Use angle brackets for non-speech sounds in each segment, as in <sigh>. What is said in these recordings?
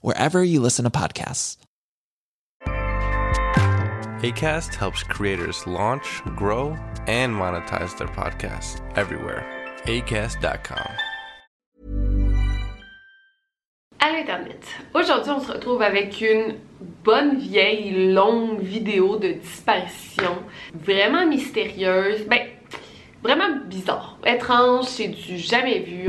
wherever you listen to podcasts. ACAST helps creators launch, grow, and monetize their podcasts everywhere. ACAST.com. Allô Internet! Aujourd'hui, on se retrouve avec une bonne vieille longue vidéo de disparition, vraiment mystérieuse, ben, vraiment bizarre, étrange, c'est du jamais vu.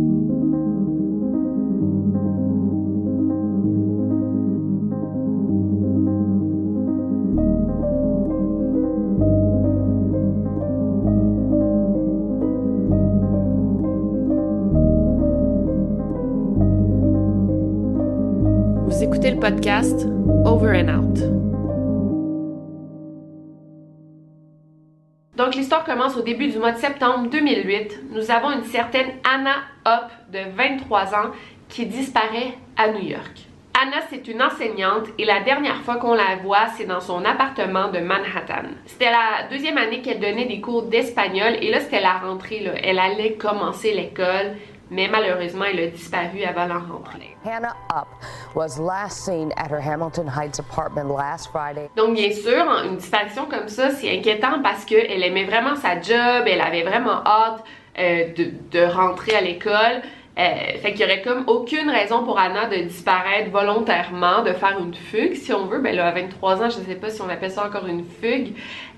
Donc l'histoire commence au début du mois de septembre 2008. Nous avons une certaine Anna Hopp de 23 ans qui disparaît à New York. Anna, c'est une enseignante et la dernière fois qu'on la voit, c'est dans son appartement de Manhattan. C'était la deuxième année qu'elle donnait des cours d'espagnol et là, c'était la rentrée. Elle allait commencer l'école, mais malheureusement, elle a disparu avant la rentrée. Hannah Up was last seen at her Hamilton Heights apartment last Friday. Donc, bien sûr, une disparition comme ça, c'est inquiétant parce qu'elle aimait vraiment sa job, elle avait vraiment hâte euh, de, de, rentrer à l'école. Euh, fait qu'il y aurait comme aucune raison pour Anna de disparaître volontairement, de faire une fugue, si on veut. Ben là, à 23 ans, je sais pas si on appelle ça encore une fugue,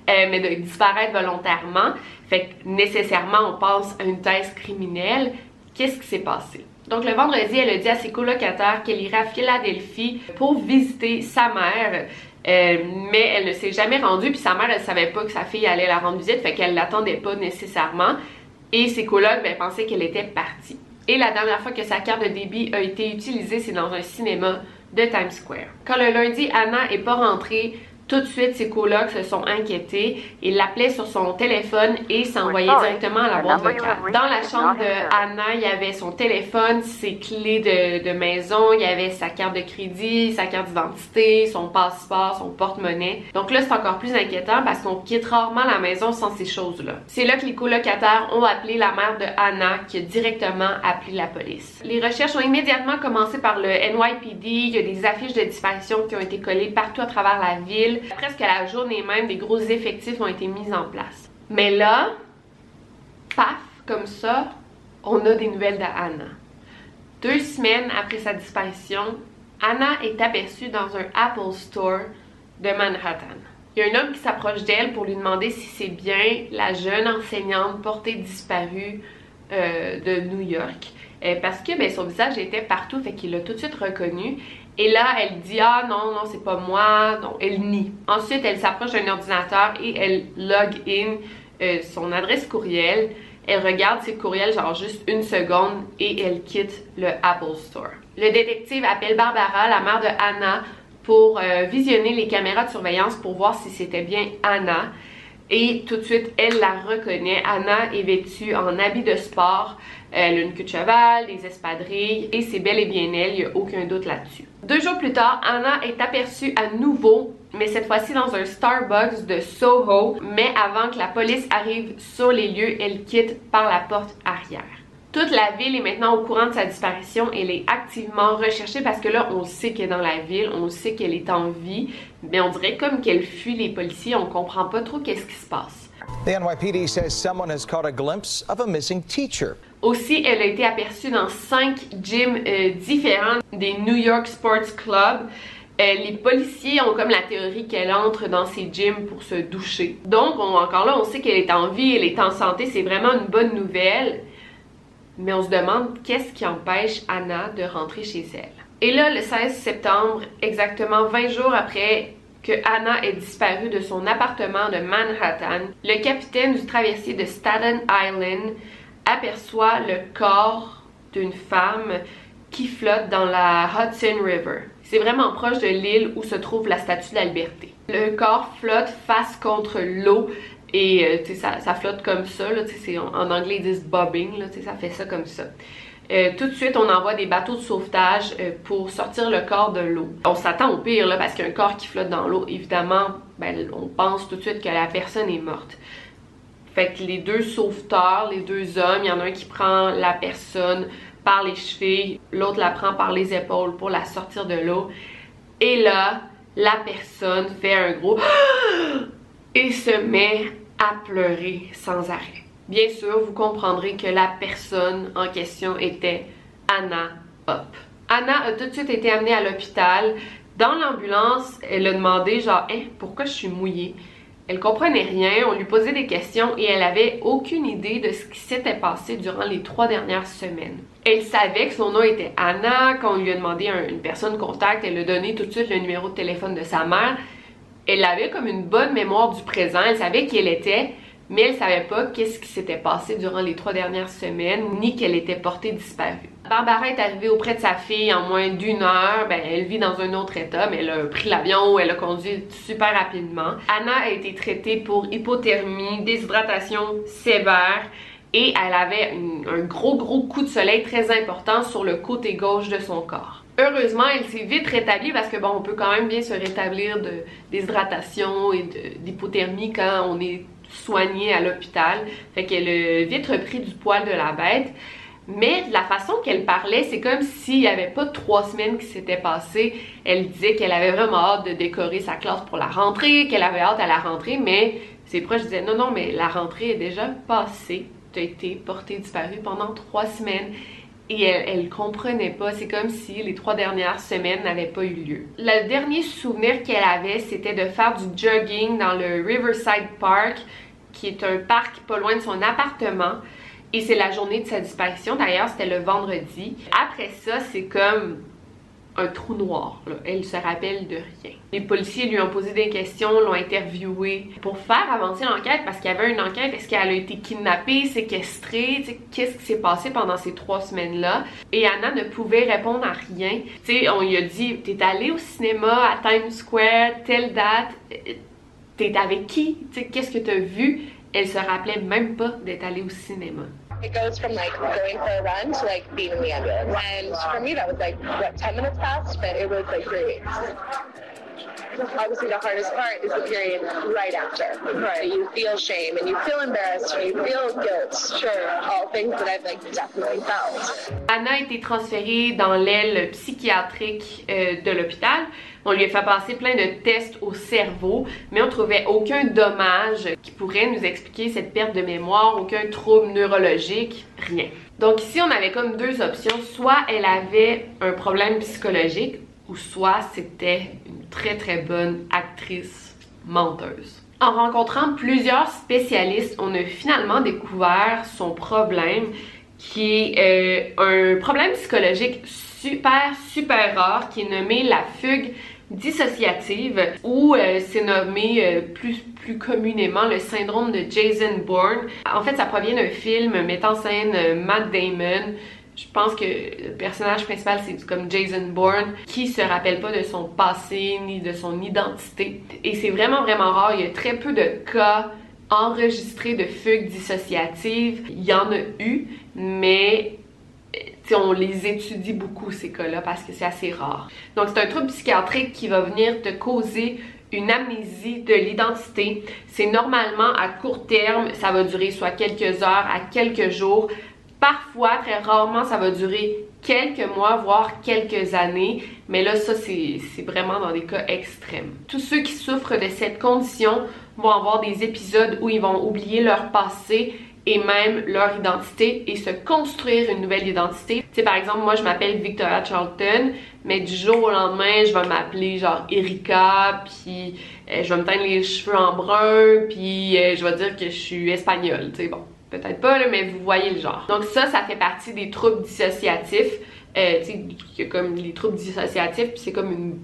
euh, mais de disparaître volontairement. Fait que nécessairement, on pense à une thèse criminelle. Qu'est-ce qui s'est passé? Donc le vendredi, elle a dit à ses colocataires qu'elle irait à Philadelphie pour visiter sa mère. Euh, mais elle ne s'est jamais rendue, puis sa mère, elle savait pas que sa fille allait la rendre visite, fait qu'elle l'attendait pas nécessairement. Et ses colocs, ben, pensaient qu'elle était partie. Et la dernière fois que sa carte de débit a été utilisée, c'est dans un cinéma de Times Square. Quand le lundi, Anna est pas rentrée, tout de suite, ses colocs se sont inquiétés. Ils l'appelaient sur son téléphone et s'envoyaient directement à la boîte vocale. Dans la chambre de Anna, il y avait son téléphone, ses clés de, de maison, il y avait sa carte de crédit, sa carte d'identité, son passeport, son porte-monnaie. Donc là, c'est encore plus inquiétant parce qu'on quitte rarement la maison sans ces choses-là. C'est là que les colocataires ont appelé la mère de Anna qui a directement appelé la police. Les recherches ont immédiatement commencé par le NYPD. Il y a des affiches de disparition qui ont été collées partout à travers la ville. Presque à la journée même, des gros effectifs ont été mis en place. Mais là, paf, comme ça, on a des nouvelles d'Anna. Deux semaines après sa disparition, Anna est aperçue dans un Apple Store de Manhattan. Il y a un homme qui s'approche d'elle pour lui demander si c'est bien la jeune enseignante portée disparue euh, de New York. Euh, parce que ben, son visage était partout, fait qu'il l'a tout de suite reconnu. Et là, elle dit Ah non, non, c'est pas moi. Donc, elle nie. Ensuite, elle s'approche d'un ordinateur et elle log in euh, son adresse courriel. Elle regarde ses courriels, genre juste une seconde, et elle quitte le Apple Store. Le détective appelle Barbara, la mère de Anna, pour euh, visionner les caméras de surveillance pour voir si c'était bien Anna. Et tout de suite, elle la reconnaît. Anna est vêtue en habit de sport. Elle a une queue de cheval, des espadrilles et c'est bel et bien elle, il n'y a aucun doute là-dessus. Deux jours plus tard, Anna est aperçue à nouveau mais cette fois-ci dans un Starbucks de Soho. Mais avant que la police arrive sur les lieux, elle quitte par la porte arrière. Toute la ville est maintenant au courant de sa disparition. Elle est activement recherchée parce que là, on sait qu'elle est dans la ville, on sait qu'elle est en vie, mais on dirait comme qu'elle fuit les policiers, on comprend pas trop qu'est-ce qui se passe. The NYPD says someone has caught a glimpse of a missing teacher. Aussi, elle a été aperçue dans cinq gyms euh, différents des New York Sports Club. Euh, les policiers ont comme la théorie qu'elle entre dans ces gyms pour se doucher. Donc, on- encore là, on sait qu'elle est en vie, elle est en santé, c'est vraiment une bonne nouvelle. Mais on se demande qu'est-ce qui empêche Anna de rentrer chez elle. Et là, le 16 septembre, exactement 20 jours après que Anna est disparue de son appartement de Manhattan, le capitaine du traversier de Staten Island aperçoit le corps d'une femme qui flotte dans la Hudson River. C'est vraiment proche de l'île où se trouve la statue de la liberté. Le corps flotte face contre l'eau et euh, ça, ça flotte comme ça. Là, en, anglais ils disent bobbing, là, ça fait ça comme ça. Euh, tout de suite, on envoie des bateaux de sauvetage euh, pour sortir le corps de l'eau. On s'attend au pire, là, parce qu'un corps qui flotte dans l'eau, évidemment, ben, on pense tout de suite que la personne est morte. Fait que les deux sauveteurs, les deux hommes, il y en a un qui prend la personne par les chevilles, l'autre la prend par les épaules pour la sortir de l'eau. Et là, la personne fait un gros <gasps> et se met à pleurer sans arrêt. Bien sûr, vous comprendrez que la personne en question était Anna Hop. Anna a tout de suite été amenée à l'hôpital. Dans l'ambulance, elle a demandé genre, Hein, pourquoi je suis mouillée? Elle comprenait rien, on lui posait des questions et elle avait aucune idée de ce qui s'était passé durant les trois dernières semaines. Elle savait que son nom était Anna. Quand on lui a demandé un- une personne contact, elle a donné tout de suite le numéro de téléphone de sa mère. Elle avait comme une bonne mémoire du présent. Elle savait qui elle était, mais elle savait pas qu'est-ce qui s'était passé durant les trois dernières semaines, ni qu'elle était portée disparue. Barbara est arrivée auprès de sa fille en moins d'une heure. Ben, elle vit dans un autre état, mais elle a pris l'avion, elle a conduit super rapidement. Anna a été traitée pour hypothermie, déshydratation sévère et elle avait un gros gros coup de soleil très important sur le côté gauche de son corps. Heureusement, elle s'est vite rétablie parce que on peut quand même bien se rétablir de déshydratation et d'hypothermie quand on est soigné à l'hôpital. Fait qu'elle a vite repris du poil de la bête. Mais de la façon qu'elle parlait, c'est comme s'il n'y avait pas trois semaines qui s'étaient passées. Elle disait qu'elle avait vraiment hâte de décorer sa classe pour la rentrée, qu'elle avait hâte à la rentrée, mais ses proches disaient non, non, mais la rentrée est déjà passée. Tu as été portée disparue pendant trois semaines. Et elle, elle comprenait pas. C'est comme si les trois dernières semaines n'avaient pas eu lieu. Le dernier souvenir qu'elle avait, c'était de faire du jogging dans le Riverside Park, qui est un parc pas loin de son appartement. Et c'est la journée de sa disparition. D'ailleurs, c'était le vendredi. Après ça, c'est comme un trou noir. là. Elle se rappelle de rien. Les policiers lui ont posé des questions, l'ont interviewé pour faire avancer l'enquête parce qu'il y avait une enquête. Est-ce qu'elle a été kidnappée, séquestrée? Qu'est-ce qui s'est passé pendant ces trois semaines-là? Et Anna ne pouvait répondre à rien. Tu sais, on lui a dit, t'es allée au cinéma à Times Square, telle date, euh, t'es avec qui? Qu'est-ce que t'as vu? Elle se rappelait même pas d'être allée au cinéma. It goes from like going for a run to like being in the ambulance. And for me, that was like, what, 10 minutes past? But it was like three weeks. Obviously, the hardest part is the period right after. Right. you feel shame and you feel embarrassed and you feel guilt. Sure. All things that I've like definitely felt. Anna a été transférée dans l'aile psychiatrique euh, de l'hôpital. On lui a fait passer plein de tests au cerveau, mais on trouvait aucun dommage qui pourrait nous expliquer cette perte de mémoire, aucun trouble neurologique, rien. Donc ici, on avait comme deux options. Soit elle avait un problème psychologique, ou soit c'était une très très bonne actrice menteuse. En rencontrant plusieurs spécialistes, on a finalement découvert son problème qui est euh, un problème psychologique super super rare qui est nommé la fugue dissociative ou euh, c'est nommé euh, plus plus communément le syndrome de Jason Bourne. En fait, ça provient d'un film mettant en scène euh, Matt Damon. Je pense que le personnage principal c'est comme Jason Bourne qui se rappelle pas de son passé ni de son identité et c'est vraiment vraiment rare. Il y a très peu de cas enregistrés de fugue dissociative. Il y en a eu, mais on les étudie beaucoup ces cas-là parce que c'est assez rare. Donc c'est un trouble psychiatrique qui va venir te causer une amnésie de l'identité. C'est normalement à court terme, ça va durer soit quelques heures à quelques jours. Parfois, très rarement, ça va durer quelques mois, voire quelques années. Mais là, ça, c'est vraiment dans des cas extrêmes. Tous ceux qui souffrent de cette condition vont avoir des épisodes où ils vont oublier leur passé et même leur identité et se construire une nouvelle identité. Tu sais, par exemple, moi, je m'appelle Victoria Charlton, mais du jour au lendemain, je vais m'appeler genre Erika, puis euh, je vais me teindre les cheveux en brun, puis euh, je vais dire que je suis espagnole, tu sais, bon. Peut-être pas, mais vous voyez le genre. Donc ça, ça fait partie des troubles dissociatifs. Euh, tu sais, il y a comme les troubles dissociatifs, puis c'est comme une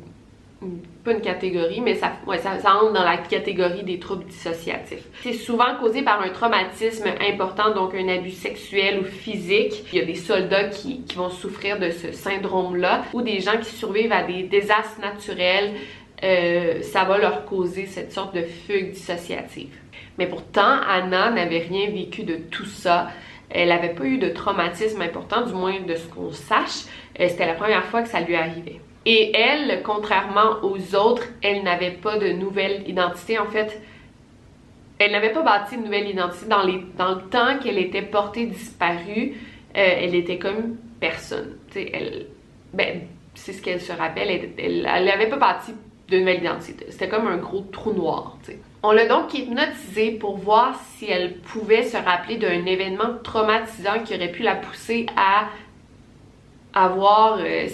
pas une catégorie, mais ça, entre dans la catégorie des troubles dissociatifs. C'est souvent causé par un traumatisme important, donc un abus sexuel ou physique. Il y a des soldats qui, qui vont souffrir de ce syndrome-là, ou des gens qui survivent à des désastres naturels. Euh, ça va leur causer cette sorte de fugue dissociative. Mais pourtant, Anna n'avait rien vécu de tout ça. Elle n'avait pas eu de traumatisme important, du moins de ce qu'on sache. Euh, c'était la première fois que ça lui arrivait. Et elle, contrairement aux autres, elle n'avait pas de nouvelle identité. En fait, elle n'avait pas bâti une nouvelle identité. Dans, le temps qu'elle était portée disparue, euh, elle était comme personne. ben, c'est ce qu'elle se rappelle. Elle n'avait pas bâti de nouvelle identité. C'était comme un gros trou noir. On l'a donc hypnotisée pour voir si elle pouvait se rappeler d'un événement traumatisant qui aurait pu la pousser à avoir euh,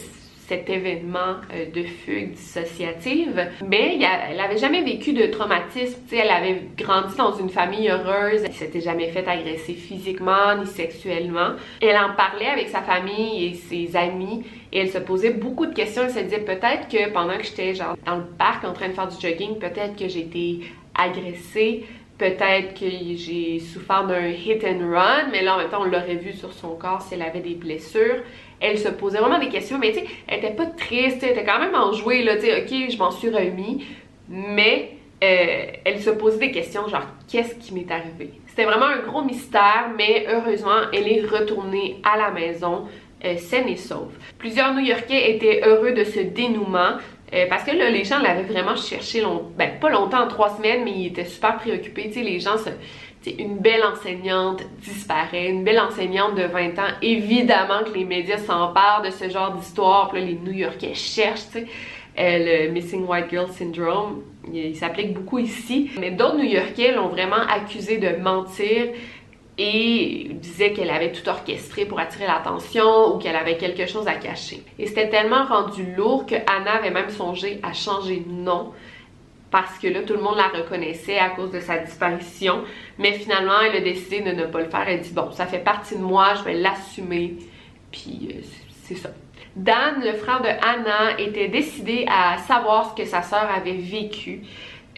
cet événement euh, de fugue dissociative. Mais elle n'avait jamais vécu de traumatisme. elle avait grandi dans une famille heureuse. Elle s'était jamais fait agresser physiquement ni sexuellement. Elle en parlait avec sa famille et ses amis et elle se posait beaucoup de questions. Elle se disait peut-être que pendant que j'étais genre dans le parc en train de faire du jogging, peut-être que j'ai été agressée, peut-être que j'ai souffert d'un hit and run, mais là en même temps on l'aurait vu sur son corps si elle avait des blessures elle se posait vraiment des questions, mais tu sais, elle était pas triste, elle était quand même enjouée, là, tu sais, ok, je m'en suis remis, mais euh, elle se posait des questions, genre, qu'est-ce qui m'est arrivé? C'était vraiment un gros mystère, mais heureusement, elle est retournée à la maison euh, saine et sauve. Plusieurs New-Yorkais étaient heureux de ce dénouement, euh, parce que là, les gens l'avaient vraiment cherché, ben pas longtemps, trois semaines, mais ils étaient super préoccupés, tu sais, les gens se une belle enseignante disparaît, une belle enseignante de 20 ans. Évidemment que les médias s'emparent de ce genre d'histoire. Les New-Yorkais cherchent. Euh, le Missing White Girl Syndrome, il, s'applique beaucoup ici. Mais d'autres New-Yorkais l'ont vraiment accusée de mentir et disaient qu'elle avait tout orchestré pour attirer l'attention ou qu'elle avait quelque chose à cacher. Et c'était tellement rendu lourd que Anna avait même songé à changer de nom parce que là, tout le monde la reconnaissait à cause de sa disparition. Mais finalement, elle a décidé de ne pas le faire. Elle dit, bon, ça fait partie de moi, je vais l'assumer. Puis euh, c'est ça. Dan, le frère de Anna, était décidé à savoir ce que sa sœur avait vécu.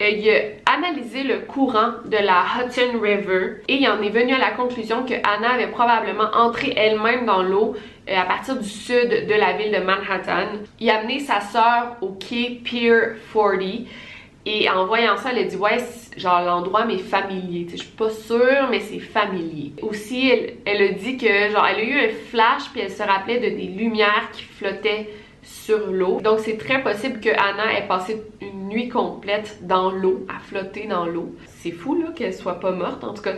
Euh, il a analysé le courant de la Hudson River et il en est venu à la conclusion que Anna avait probablement entré elle-même dans l'eau euh, à partir du sud de la ville de Manhattan. Il a amené sa sœur au quai Pier 40 et en voyant ça, elle a dit ouais, genre l'endroit m'est familier. Je suis pas sûre, mais c'est familier. Aussi, elle, a dit que genre elle a eu un flash puis elle se rappelait de des lumières qui flottaient sur l'eau. Donc c'est très possible que Anna ait passé une nuit complète dans l'eau, à flotter dans l'eau. C'est fou là qu'elle soit pas morte. En tout cas,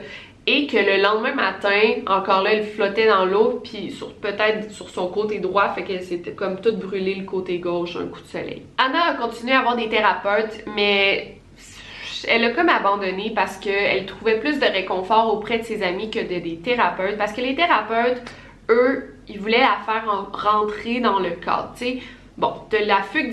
et que le lendemain matin, encore là, elle flottait dans l'eau, puis peut-être sur son côté droit, fait qu'elle s'était comme toute brûlée le côté gauche, un coup de soleil. Anna a continué à avoir des thérapeutes, mais elle a comme abandonné parce qu'elle trouvait plus de réconfort auprès de ses amis que de des thérapeutes, parce que les thérapeutes, eux, ils voulaient la faire rentrer dans le cadre, tu sais. Bon, de la fugue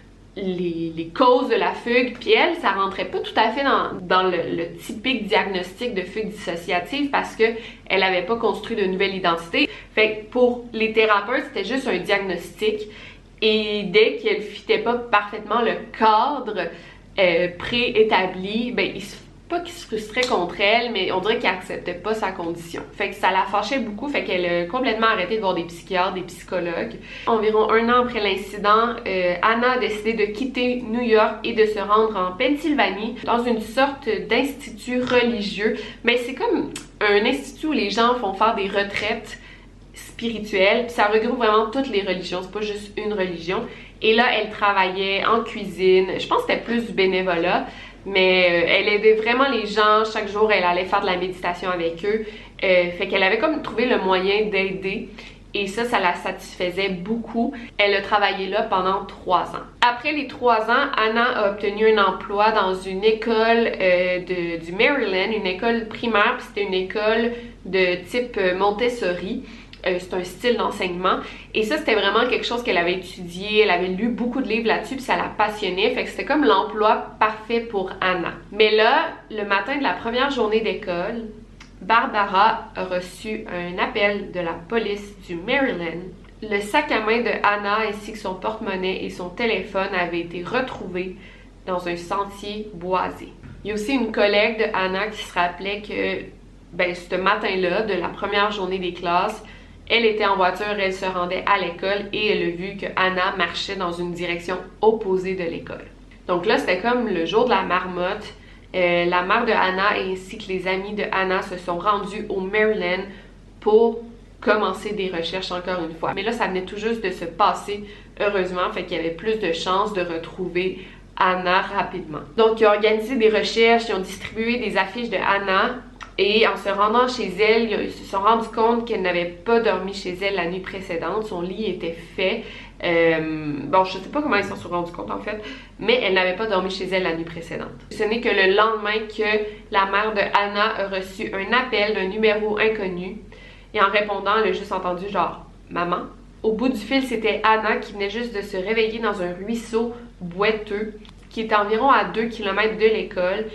les, causes de la fugue, puis elle, ça rentrait pas tout à fait dans, le, typique diagnostic de fugue dissociative parce que elle avait pas construit de nouvelle identité. Fait que pour les thérapeutes, c'était juste un diagnostic et dès qu'elle fitait pas parfaitement le cadre euh, préétabli, ben il se pas qu'il se frustrait contre elle, mais on dirait qu'il acceptait pas sa condition. Fait que ça la fâchait beaucoup, fait qu'elle a complètement arrêté de voir des psychiatres, des psychologues. Environ un an après l'incident, euh, Anna a décidé de quitter New York et de se rendre en Pennsylvanie dans une sorte d'institut religieux. Mais c'est comme un institut où les gens font faire des retraites spirituelles, puis ça regroupe vraiment toutes les religions, c'est pas juste une religion. Et là, elle travaillait en cuisine, je pense que c'était plus du bénévolat, mais euh, elle aidait vraiment les gens. Chaque jour, elle allait faire de la méditation avec eux. Euh, fait qu'elle avait comme trouvé le moyen d'aider. Et ça, ça la satisfaisait beaucoup. Elle a travaillé là pendant trois ans. Après les trois ans, Anna a obtenu un emploi dans une école euh, du Maryland, une école primaire, puis c'était une école de type Montessori. Euh, c'est un style d'enseignement. Et ça, c'était vraiment quelque chose qu'elle avait étudié. Elle avait lu beaucoup de livres là-dessus, puis ça la passionnait. Fait que c'était comme l'emploi parfait pour Anna. Mais là, le matin de la première journée d'école, Barbara a reçu un appel de la police du Maryland. Le sac à main de Anna ainsi que son porte-monnaie et son téléphone avaient été retrouvés dans un sentier boisé. Il y a aussi une collègue de Anna qui se rappelait que ben, ce matin-là, de la première journée des classes, elle était en voiture, elle se rendait à l'école et elle a vu que Anna marchait dans une direction opposée de l'école. Donc là, c'était comme le jour de la marmotte. Euh, la mère de Anna ainsi que les amis de Anna se sont rendus au Maryland pour commencer des recherches encore une fois. Mais là, ça venait tout juste de se passer, heureusement, fait qu'il y avait plus de chances de retrouver Anna rapidement. Donc, ils ont organisé des recherches, ils ont distribué des affiches de Anna et en se rendant chez elle, ils se sont rendus compte qu'elle n'avait pas dormi chez elle la nuit précédente. Son lit était fait. Euh, bon, je sais pas comment ils s'en sont rendus compte en fait, mais elle n'avait pas dormi chez elle la nuit précédente. Ce n'est que le lendemain que la mère de Anna a reçu un appel d'un numéro inconnu. Et en répondant, elle a juste entendu genre Maman. Au bout du fil, c'était Anna qui venait juste de se réveiller dans un ruisseau boiteux qui est environ à 2 km de l'école.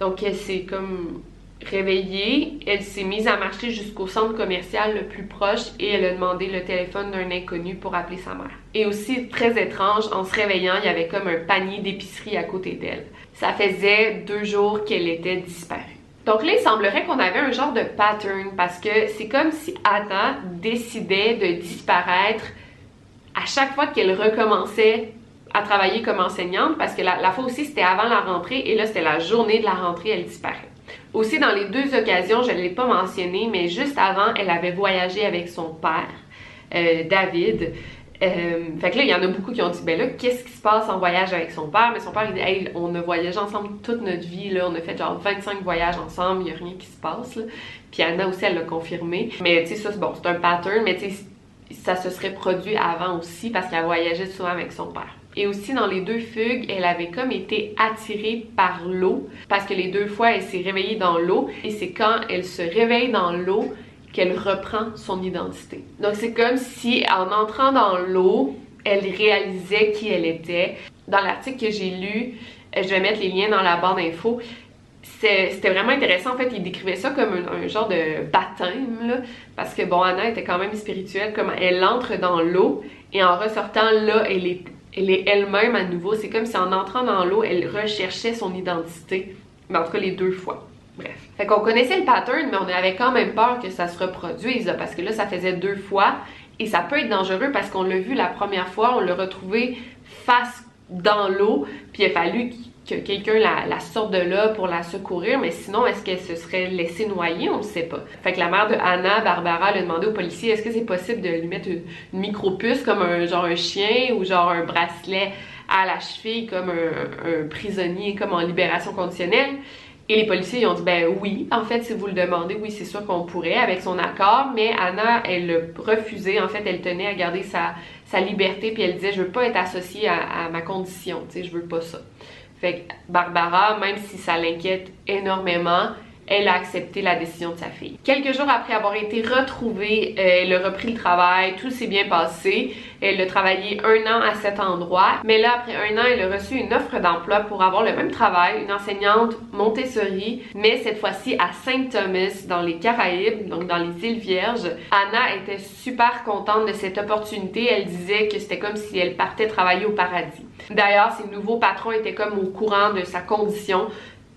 Donc s'est comme réveillée, elle s'est mise à marcher jusqu'au centre commercial le plus proche et elle a demandé le téléphone d'un inconnu pour appeler sa mère. Et aussi, très étrange, en se réveillant, il y avait comme un panier d'épicerie à côté d'elle. Ça faisait deux jours qu'elle était disparue. Donc là, il semblerait qu'on avait un genre de pattern parce que c'est comme si Anna décidait de disparaître à chaque fois qu'elle recommençait à travailler comme enseignante parce que la, la fois aussi c'était avant la rentrée et là c'était la journée de la rentrée, elle disparaît. Aussi, dans les deux occasions, je ne l'ai pas mentionné, mais juste avant, elle avait voyagé avec son père, euh, David. Euh, fait que là, il y en a beaucoup qui ont dit, ben là, qu'est-ce qui se passe en voyage avec son père? Mais son père, il dit, on a voyagé ensemble toute notre vie, là, on a fait genre 25 voyages ensemble, il n'y a rien qui se passe. Puis Anna aussi, elle l'a confirmé. Mais tu sais, ça, bon, c'est un pattern, mais tu sais, ça se serait produit avant aussi parce qu'elle voyageait souvent avec son père. Et aussi dans les deux fugues, elle avait comme été attirée par l'eau parce que les deux fois elle s'est réveillée dans l'eau et c'est quand elle se réveille dans l'eau qu'elle reprend son identité. Donc c'est comme si en entrant dans l'eau, elle réalisait qui elle était. Dans l'article que j'ai lu, je vais mettre les liens dans la barre d'infos. C'était vraiment intéressant. En fait, il décrivait ça comme un, genre de baptême, parce que bon, Anna était quand même spirituelle, comme elle entre dans l'eau et en ressortant là, elle est elle est elle-même à nouveau. C'est comme si en entrant dans l'eau, elle recherchait son identité. Mais en tout cas, les deux fois. Bref. Fait qu'on connaissait le pattern, mais on avait quand même peur que ça se reproduise, parce que là, ça faisait deux fois. Et ça peut être dangereux parce qu'on l'a vu la première fois, on l'a retrouvé face dans l'eau, puis il a fallu que quelqu'un la, sorte de là pour la secourir, mais sinon, est-ce qu'elle se serait laissée noyer? On ne sait pas. Fait que la mère de Anna, Barbara, a demandé au policier est-ce que c'est possible de lui mettre une, micro-puce comme un genre un chien ou genre un bracelet à la cheville comme un, prisonnier, comme en libération conditionnelle? Et les policiers ont dit ben oui, en fait, si vous le demandez, oui, c'est sûr qu'on pourrait avec son accord, mais Anna, elle a refusé, en fait, elle tenait à garder sa, sa liberté, puis elle disait je veux pas être associée à, à ma condition, tu sais, je veux pas ça. Fait Barbara, même si ça l'inquiète énormément, elle a accepté la décision de sa fille. Quelques jours après avoir été retrouvée, euh, elle a repris le travail, tout s'est bien passé. Elle a travaillé un an à cet endroit, mais là, après un an, elle a reçu une offre d'emploi pour avoir le même travail, une enseignante Montessori, mais cette fois-ci à Saint Thomas, dans les Caraïbes, donc dans les îles Vierges. Anna était super contente de cette opportunité. Elle disait que c'était comme si elle partait travailler au paradis. D'ailleurs, ses nouveaux patrons étaient comme au courant de sa condition,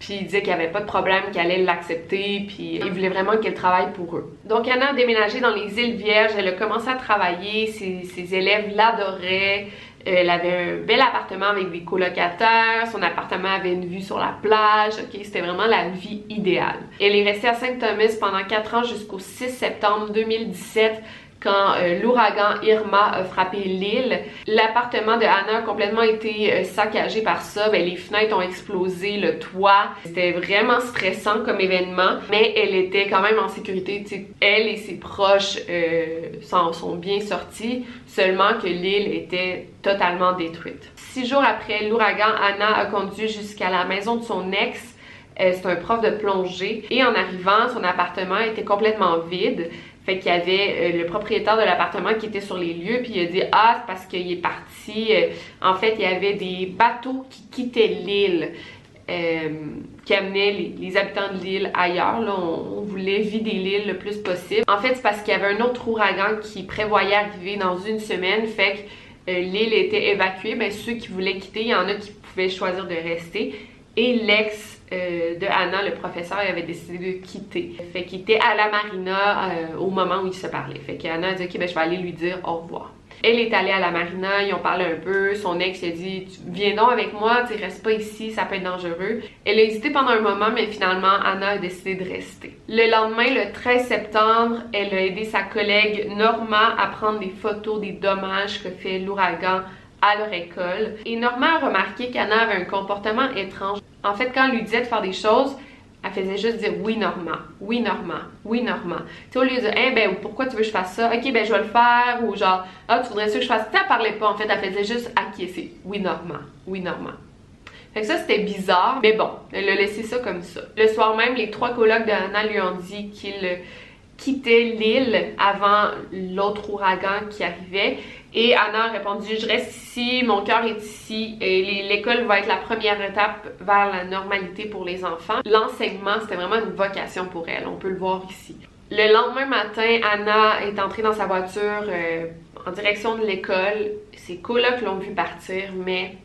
puis il disait qu'il n'y avait pas de problème, qu'elle allait l'accepter, puis il voulait vraiment qu'elle travaille pour eux. Donc Anna a déménagé dans les îles Vierges, elle a commencé à travailler, ses, ses élèves l'adoraient. Elle avait un bel appartement avec des colocataires, son appartement avait une vue sur la plage, ok, c'était vraiment la vie idéale. Elle est restée à Saint-Thomas pendant 4 ans jusqu'au 6 septembre 2017 quand euh, l'ouragan Irma a frappé l'île. L'appartement de Anna a complètement été euh, saccagé par ça. Ben, les fenêtres ont explosé, le toit. C'était vraiment stressant comme événement, mais elle était quand même en sécurité. elle et ses proches euh, s'en sont bien sortis, seulement que l'île était totalement détruite. Six jours après l'ouragan, Anna a conduit jusqu'à la maison de son ex. C'est un prof de plongée et en arrivant, son appartement était complètement vide. Fait qu'il y avait euh, le propriétaire de l'appartement qui était sur les lieux, puis il a dit Ah, c'est parce qu'il est parti. Euh, en fait, il y avait des bateaux qui quittaient l'île, euh, qui amenaient les, habitants de l'île ailleurs. Là, on, voulait vider l'île le plus possible. En fait, c'est parce qu'il y avait un autre ouragan qui prévoyait arriver dans une semaine. Fait que l'île était évacuée. Mais ceux qui voulaient quitter, il y en a qui pouvaient choisir de rester. Et l'ex euh, de Anna, le professeur, il avait décidé de quitter. Fait qu'il était à la marina euh, au moment où ils se parlaient. Fait qu'Anna a dit Ok, ben je vais aller lui dire au revoir. Elle est allée à la marina, ils ont parlé un peu. Son ex a dit Viens donc avec moi, tu reste pas ici, ça peut être dangereux. Elle a hésité pendant un moment, mais finalement, Anna a décidé de rester. Le lendemain, le 13 septembre, elle a aidé sa collègue Norma à prendre des photos des dommages que fait l'ouragan à leur école. Et Norma a remarqué qu'Anna avait un comportement étrange. En fait, quand elle lui disait de faire des choses, elle faisait juste dire oui Norma, oui Norma, oui Norma. Tu sais, au lieu de eh ben, pourquoi tu veux que je fasse ça? Ok, ben, je vais le faire. Ou genre, ah, tu voudrais que je fasse? Ça? Elle parlait pas, en fait, elle faisait juste acquiescer. Oui Norma, oui Norma. Fait que ça, c'était bizarre, mais bon, elle a laissé ça comme ça. Le soir même, les trois colocs d'Anna lui ont dit qu'ils quittaient l'île avant l'autre ouragan qui arrivait et Anna a répondu Je reste ici, mon cœur est ici l'école va être la première étape vers la normalité pour les enfants. L'enseignement, c'était vraiment une vocation pour elle, on peut le voir ici. Le lendemain matin, Anna est entrée dans sa voiture euh, en direction de l'école. Ses colocs l'ont vu partir, mais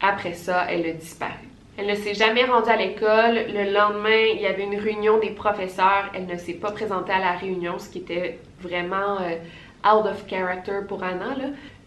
après ça, elle a disparu. Elle ne s'est jamais rendue à l'école. Le lendemain, il y avait une réunion des professeurs. Elle ne s'est pas présentée à la réunion, ce qui était vraiment euh, out of character pour Anna.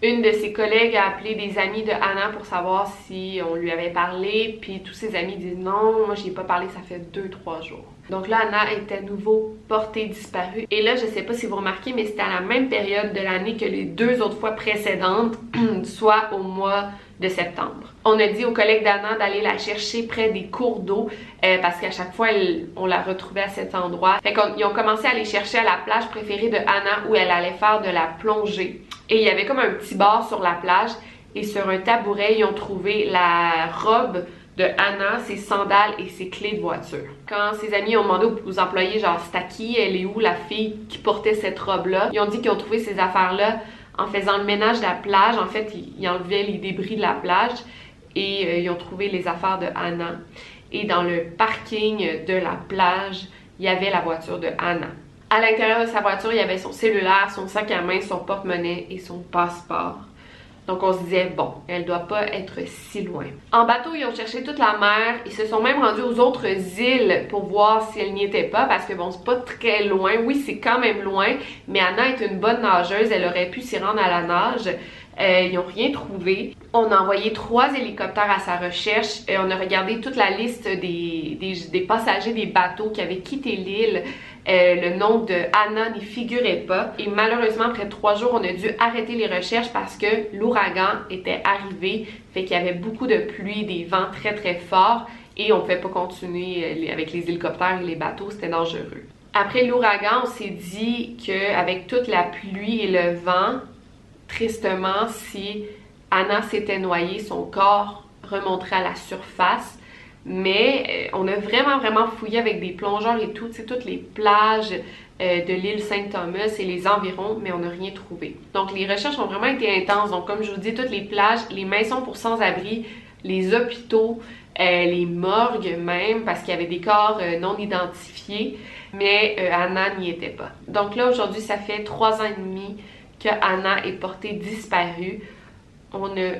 Une de ses collègues a appelé des amis de Anna pour savoir si on lui avait parlé, puis tous ses amis disent non, moi j'ai pas parlé, ça fait 2-3 jours. Donc là, Anna est à nouveau portée disparue. Et là, je sais pas si vous remarquez, mais c'était à la même période de l'année que les deux autres fois précédentes, <clears throat> soit au mois de septembre. On a dit aux collègues d'Anna d'aller la chercher près des cours d'eau euh, parce qu'à chaque fois, on la retrouvait à cet endroit. Fait qu'ils ont commencé à aller chercher à la plage préférée de Anna où elle allait faire de la plongée. Et il y avait comme un petit bar sur la plage et sur un tabouret, ils ont trouvé la robe de ses sandales et ses clés de voiture. Quand ses amis ont demandé aux employés, genre, c'est à qui, elle est où la fille qui portait cette robe-là, ils ont dit qu'ils ont trouvé ces affaires-là en faisant le ménage de la plage. En fait, ils, enlevaient les débris de la plage et euh, ils ont trouvé les affaires de Anna. Et dans le parking de la plage, il y avait la voiture de Anna. À l'intérieur de sa voiture, il y avait son cellulaire, son sac à main, son porte-monnaie et son passeport. Donc on se disait, bon, elle doit pas être si loin. En bateau, ils ont cherché toute la mer. Ils se sont même rendus aux autres îles pour voir si elle n'y était pas parce que bon, c'est pas très loin. Oui, c'est quand même loin, mais Anna est une bonne nageuse. Elle aurait pu s'y rendre à la nage. Euh, ils n'ont rien trouvé. On a envoyé trois hélicoptères à sa recherche. Et on a regardé toute la liste des, passagers des bateaux qui avaient quitté l'île. Euh, le nom de Anna n'y figurait pas. Et malheureusement, après trois jours, on a dû arrêter les recherches parce que l'ouragan était arrivé. Fait qu'il y avait beaucoup de pluie, des vents très très forts. Et on ne pouvait pas continuer euh, avec les hélicoptères et les bateaux, c'était dangereux. Après l'ouragan, on s'est dit qu'avec toute la pluie et le vent, tristement, si Anna s'était noyée, son corps remonterait à la surface. Mais euh, on a vraiment, vraiment fouillé avec des plongeurs et tout, toutes les plages euh, de l'île Saint-Thomas et les environs, mais on n'a rien trouvé. Donc les recherches ont vraiment été intenses. Donc comme je vous dis, toutes les plages, les maisons pour sans-abri, les hôpitaux, euh, les morgues même, parce qu'il y avait des corps non identifiés, mais Anna n'y était pas. Donc là, aujourd'hui, ça fait trois ans et demi que Anna est portée disparue. On n'a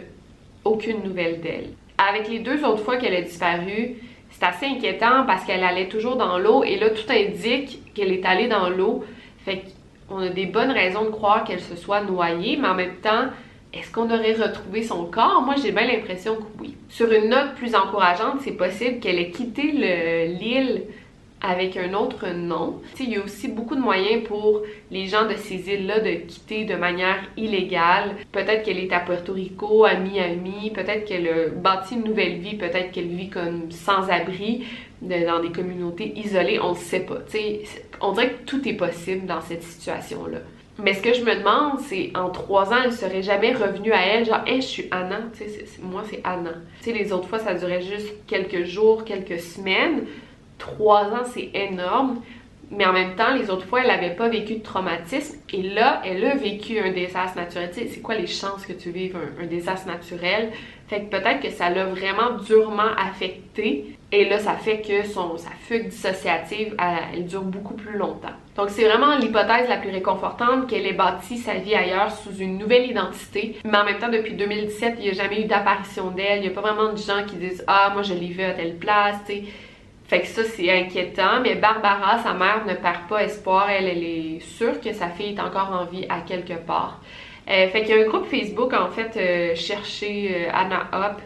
aucune nouvelle d'elle. Avec les deux autres fois qu'elle a disparu, c'est assez inquiétant parce qu'elle allait toujours dans l'eau et là, tout indique qu'elle est allée dans l'eau. Fait qu'on a des bonnes raisons de croire qu'elle se soit noyée, mais en même temps, est-ce qu'on aurait retrouvé son corps? Moi, j'ai bien l'impression que oui. Sur une note plus encourageante, c'est possible qu'elle ait quitté l'île avec un autre nom. il y a aussi beaucoup de moyens pour les gens de ces îles-là de quitter de manière illégale. Peut-être qu'elle est à Puerto Rico, à Miami, peut-être qu'elle a bâti une nouvelle vie, peut-être qu'elle vit comme sans-abri dans des communautés isolées, on ne sait pas. on dirait que tout est possible dans cette situation-là. Mais ce que je me demande, c'est en trois ans, elle serait jamais revenue à elle, genre, hey, je suis Anna, moi c'est Anna. Tu les autres fois, ça durait juste quelques jours, quelques semaines. Trois ans, c'est énorme. Mais en même temps, les autres fois, elle n'avait pas vécu de traumatisme. Et là, elle a vécu un désastre naturel. Tu sais, c'est quoi les chances que tu vives un, désastre naturel? Fait que peut-être que ça l'a vraiment durement affecté. Et là, ça fait que son, sa fugue dissociative, elle, dure beaucoup plus longtemps. Donc, c'est vraiment l'hypothèse la plus réconfortante qu'elle ait bâti sa vie ailleurs sous une nouvelle identité. Mais en même temps, depuis 2017, il n'y a jamais eu d'apparition d'elle. Il n'y a pas vraiment de gens qui disent Ah, moi, je l'ai vue à telle place. Tu sais fait que ça, c'est inquiétant. Mais Barbara, sa mère, ne perd pas espoir. Elle, elle est sûre que sa fille est encore en vie à quelque part. Euh, fait qu'il y a un groupe Facebook, en fait, euh, cherchez euh, Anna Hop.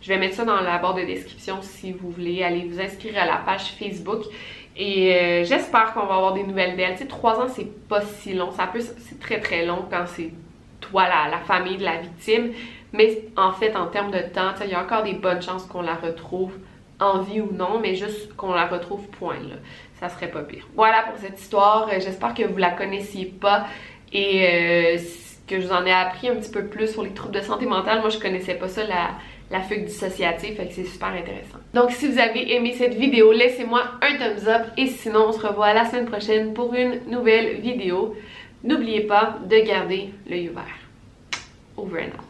Je vais mettre ça dans la barre de description si vous voulez aller vous inscrire à la page Facebook. Et j'espère qu'on va avoir des nouvelles d'elle. Tu sais, trois ans, c'est pas si long. Ça peut, c'est très très long quand c'est toi, la, la famille de la victime. Mais en fait, en termes de temps, il y a encore des bonnes chances qu'on la retrouve en vie ou non, mais juste qu'on la retrouve point là. Ça serait pas pire. Voilà pour cette histoire. Euh, j'espère que vous la connaissiez pas et euh, que je vous en ai appris un petit peu plus sur les troubles de santé mentale. Moi, je connaissais pas ça, la, la fugue dissociative, fait que c'est super intéressant. Donc, si vous avez aimé cette vidéo, laissez-moi un thumbs up et sinon, on se revoit la semaine prochaine pour une nouvelle vidéo. N'oubliez pas de garder l'œil ouvert. Over and out.